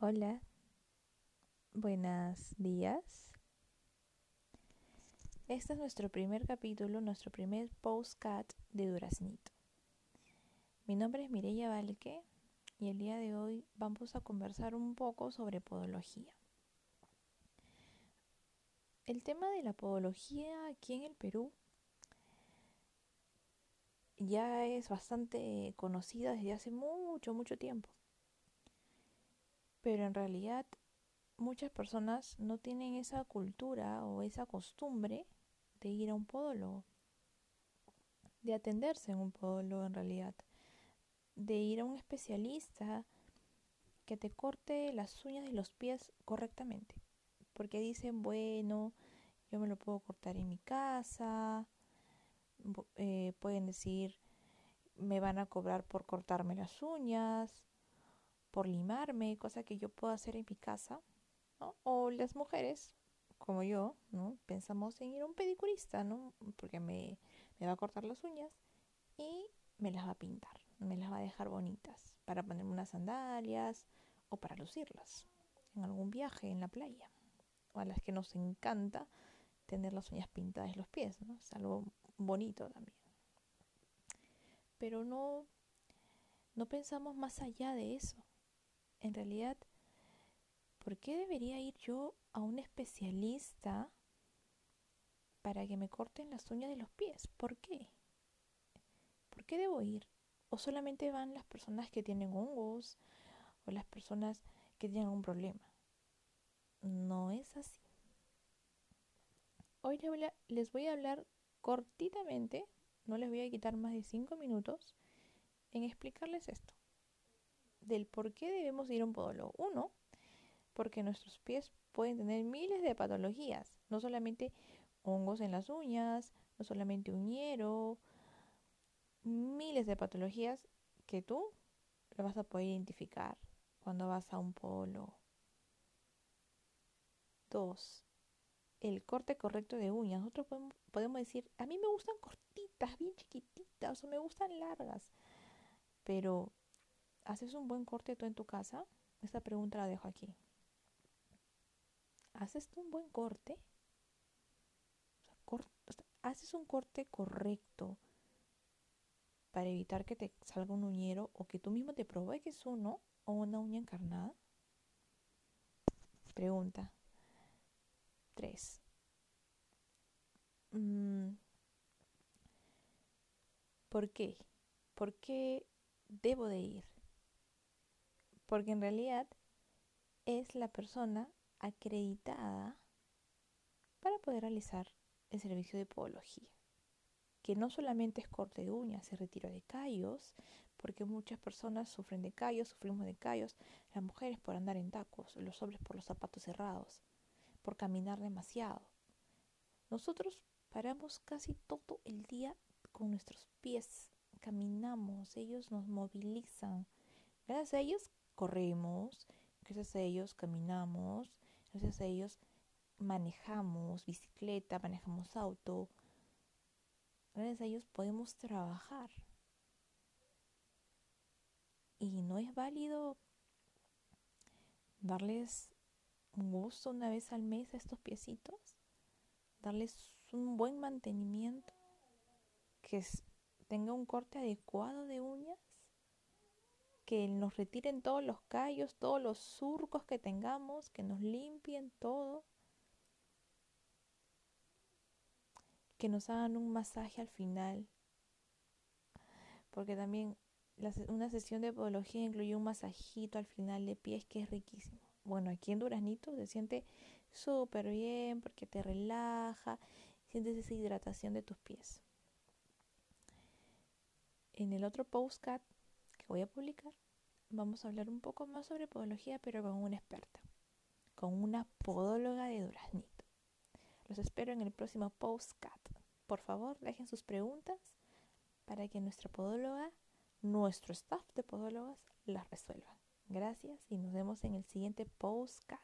Hola, buenos días. Este es nuestro primer capítulo, nuestro primer postcat de Duraznito. Mi nombre es Mireya Valque y el día de hoy vamos a conversar un poco sobre podología. El tema de la podología aquí en el Perú ya es bastante conocida desde hace mucho, mucho tiempo pero en realidad muchas personas no tienen esa cultura o esa costumbre de ir a un podólogo, de atenderse en un podólogo en realidad, de ir a un especialista que te corte las uñas de los pies correctamente, porque dicen, bueno, yo me lo puedo cortar en mi casa, eh, pueden decir, me van a cobrar por cortarme las uñas, por limarme, cosa que yo puedo hacer en mi casa, O las mujeres, como yo, ¿no? Pensamos en ir a un pedicurista, ¿no? Porque me, me va a cortar las uñas y me las va a pintar, me las va a dejar bonitas para ponerme unas sandalias o para lucirlas en algún viaje en la playa. O a las que nos encanta tener las uñas pintadas en los pies, ¿no? Es algo bonito también. Pero no, no pensamos más allá de eso en realidad, ¿por qué debería ir yo a un especialista para que me corten las uñas de los pies? ¿Por qué? ¿Por qué debo ir? ¿O solamente van las personas que tienen hongos o las personas que tienen un problema? No es así. Hoy les voy a hablar cortitamente, no les voy a quitar más de 5 minutos, en explicarles esto del por qué debemos ir a un podólogo. Uno, porque nuestros pies pueden tener miles de patologías, no solamente hongos en las uñas, no solamente uñero, miles de patologías que tú lo vas a poder identificar cuando vas a un podólogo. Dos, el corte correcto de uñas. Nosotros podemos, podemos decir, a mí me gustan cortitas, bien chiquititas, o me gustan largas, pero ¿Haces un buen corte tú en tu casa? Esta pregunta la dejo aquí. ¿Haces tú un buen corte? ¿Haces un corte correcto para evitar que te salga un uñero o que tú mismo te provoques uno o una uña encarnada? Pregunta 3. Mm, ¿Por qué? ¿Por qué debo de ir? Porque en realidad es la persona acreditada para poder realizar el servicio de podología, que no solamente es corte de uñas, es retiro de callos, porque muchas personas sufren de callos, sufrimos de callos, las mujeres por andar en tacos, los hombres por los zapatos cerrados, por caminar demasiado. Nosotros paramos casi todo el día con nuestros pies, caminamos, ellos nos movilizan. Gracias a ellos corremos, gracias a ellos caminamos, gracias a ellos manejamos bicicleta, manejamos auto, gracias a ellos podemos trabajar. Y no es válido darles un gusto una vez al mes a estos piecitos, darles un buen mantenimiento, que tenga un corte adecuado de uñas que nos retiren todos los callos, todos los surcos que tengamos, que nos limpien todo, que nos hagan un masaje al final, porque también una sesión de podología incluye un masajito al final de pies que es riquísimo. Bueno, aquí en Duraznito se siente súper bien porque te relaja, sientes esa hidratación de tus pies. En el otro postcat voy a publicar, vamos a hablar un poco más sobre podología, pero con una experta, con una podóloga de Duraznito. Los espero en el próximo postcat. Por favor, dejen sus preguntas para que nuestra podóloga, nuestro staff de podólogas, las resuelva. Gracias y nos vemos en el siguiente postcat.